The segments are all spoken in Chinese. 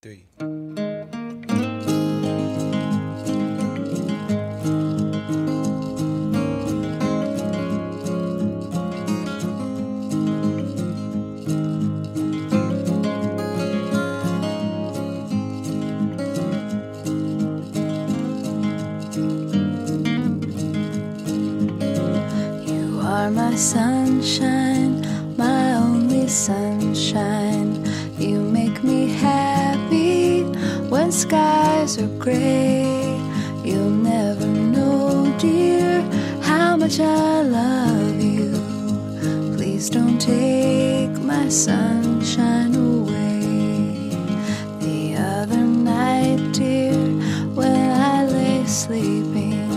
对。You are my sunshine, my only sunshine. Skies are gray. You'll never know, dear, how much I love you. Please don't take my sunshine away. The other night, dear, when I lay sleeping,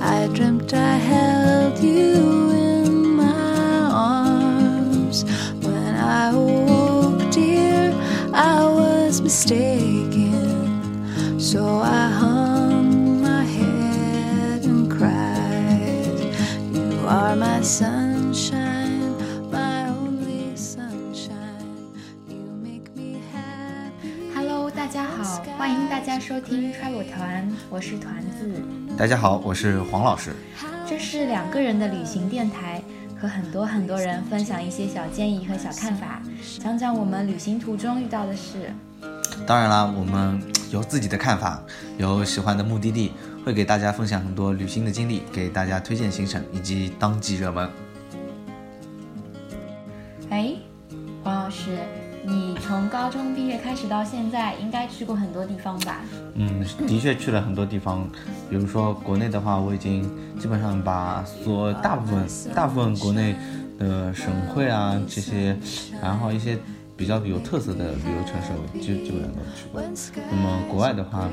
I dreamt I held you in my arms. When I awoke, dear, I was mistaken. 大家好，欢迎大家收听 Travel 团，我是团子。大家好，我是黄老师。这是两个人的旅行电台，和很多很多人分享一些小建议和小看法，讲讲我们旅行途中遇到的事。当然啦，我们有自己的看法，有喜欢的目的地，会给大家分享很多旅行的经历，给大家推荐行程以及当季热门。哎，黄老师，你从高中毕业开始到现在，应该去过很多地方吧？嗯，的确去了很多地方，比如说国内的话，我已经基本上把所大部分大部分国内的省会啊这些，然后一些比较有特色的旅游城市，我基基本上都去过。那么国外的话，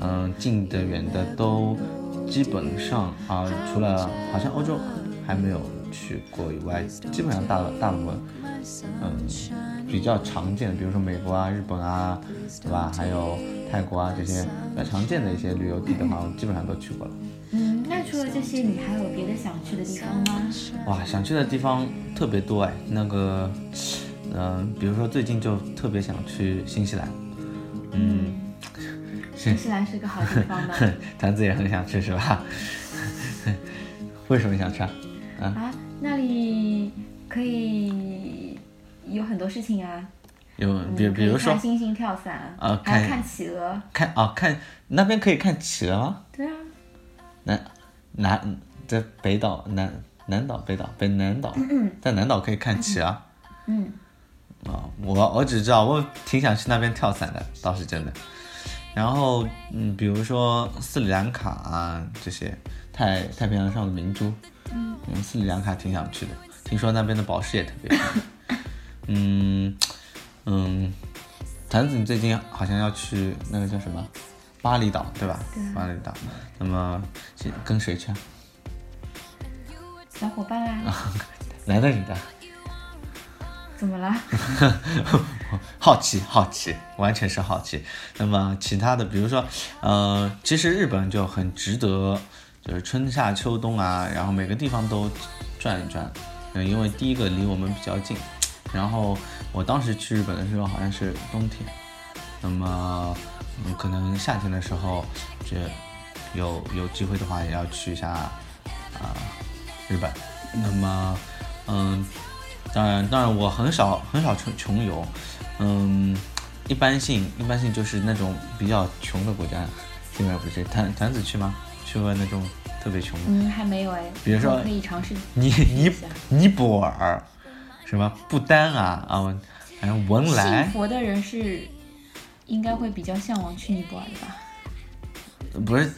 嗯，近的远的都基本上啊，除了好像欧洲还没有去过以外，基本上大大部分，嗯，比较常见的，比如说美国啊、日本啊，对吧？还有泰国啊这些比较常见的一些旅游地的话，我基本上都去过了。嗯，那除了这些，你还有别的想去的地方吗？哇，想去的地方特别多哎，那个，嗯、比如说最近就特别想去新西兰，嗯，新西兰是个好地方呢。团子也很想去是吧？为什么想去啊？啊，那里可以有很多事情啊。有嗯比比如说看星星跳伞，啊看还看企鹅。看啊看那边可以看企鹅吗？对啊，南南在北岛南南岛北岛北南岛，在南岛可以看企鹅。嗯，啊、我我只知道我挺想去那边跳伞的，倒是真的。然后嗯，比如说斯里兰卡啊这些太太平洋上的明珠，嗯，斯里兰卡挺想去的，听说那边的宝石也特别漂亮。嗯嗯，坛子你最近好像要去那个叫什么巴厘岛对吧？巴厘岛。那么去跟谁去啊？小伙伴啊，来的女的？怎么了？好奇，好奇，完全是好奇。那么其他的，比如说，呃，其实日本就很值得，就是春夏秋冬啊，然后每个地方都转一转。嗯，因为第一个离我们比较近，然后我当时去日本的时候好像是冬天，那么嗯，可能夏天的时候，这有有机会的话也要去一下啊、日本。那么，嗯，当然，当然，我很少很少穷穷游，嗯，一般性一般性就是那种比较穷的国家，基本上不是。团团子去吗？去过那种特别穷的，嗯，还没有哎。比如说可以尝试尼尼尼泊尔，什么不丹啊啊，反正文信莱，佛的人是应该会比较向往去尼泊尔的吧？不是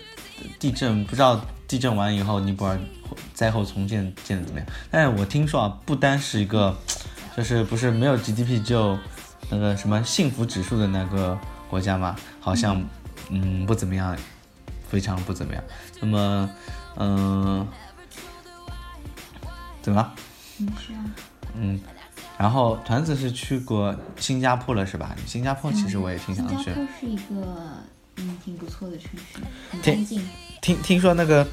地震，不知道地震完以后尼泊尔灾后重建建的怎么样？但是我听说啊，不丹是一个，就是不是没有 GDP 就那个什么幸福指数的那个国家嘛，好像嗯不怎么样，非常不怎么样。那么嗯、怎么了？嗯，是啊。嗯，然后团子是去过新加坡了是吧？新加坡其实我也挺想去。新加坡是一个嗯挺不错的城市，很挺干净。听听说那个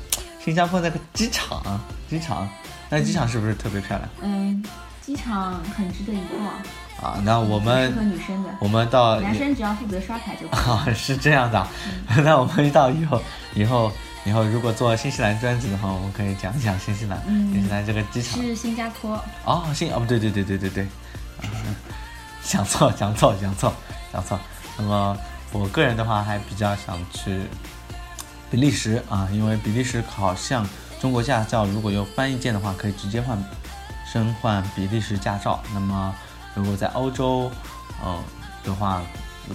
新加坡那个机场，机场，那机场是不是特别漂亮？嗯，机场很值得一逛。啊。那我适们合女生的，我们到男生只要负责刷卡就可以。啊，是这样的啊。那我们到以后以后以后如果做新西兰专辑的话，我们可以讲一讲新西兰，嗯新西兰这个机场。是新加坡，哦，新哦不对对对对对对，嗯讲错讲错讲错讲错。那么我个人的话还比较想去比利时啊，因为比利时好像中国驾照如果有翻译件的话，可以直接换申换比利时驾照。那么如果在欧洲，呃的话，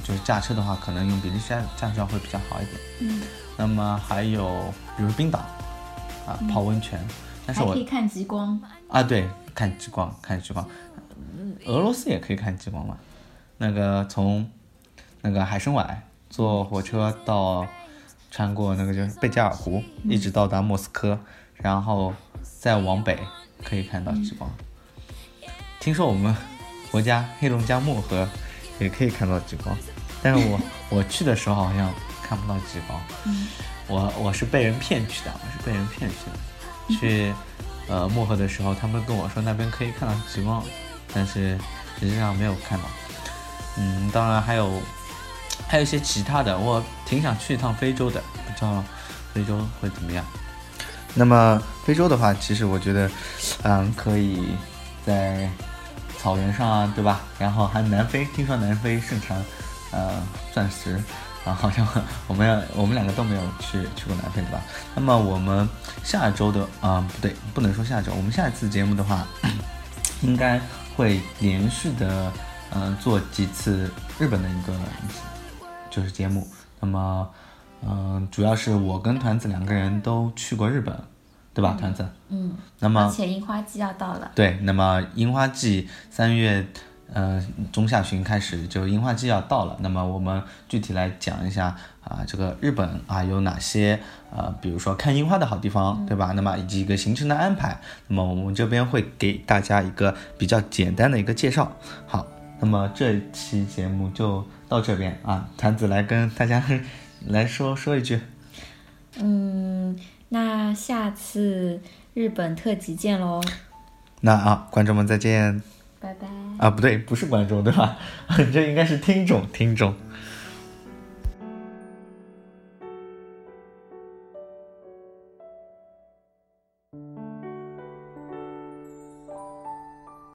就是驾车的话，可能用比利时驾驾照会比较好一点。嗯，那么还有比如冰岛啊，泡温泉，但是我可以看极光。啊，对，看极光，看极光。嗯俄罗斯也可以看极光嘛？那个从那个海参崴坐火车到穿过那个就是贝加尔湖，一直到达莫斯科，然后再往北可以看到极光。听说我们国家黑龙江漠河也可以看到极光，但是我 我去的时候好像看不到极光。嗯我我是被人骗去的，我是被人骗去的。去呃漠河的时候，他们跟我说那边可以看到极光，但是实际上没有看到。嗯，当然还有还有一些其他的，我挺想去一趟非洲的，不知道非洲会怎么样。那么非洲的话，其实我觉得，嗯，可以在草原上啊，对吧？然后还南非，听说南非盛产呃钻石，啊，好像我们我们两个都没有去去过南非，对吧？那么我们下周的啊、不对，不能说下周，我们下一次节目的话，应该会连续的嗯、做几次日本的一个就是节目。那么嗯、主要是我跟团子两个人都去过日本，对吧？团子。嗯，那么而且樱花季要到了，对，那么樱花季三月呃中下旬开始，就樱花季要到了。那么我们具体来讲一下啊，这个日本啊有哪些呃，比如说看樱花的好地方，对吧？那么以及一个行程的安排。那么我们这边会给大家一个比较简单的一个介绍。好，那么这期节目就到这边啊，团子来跟大家 来说说一句。嗯，那下次日本特辑见喽，那啊，观众们再见拜拜。啊，不对，不是观众对吧？这应该是听众，听众。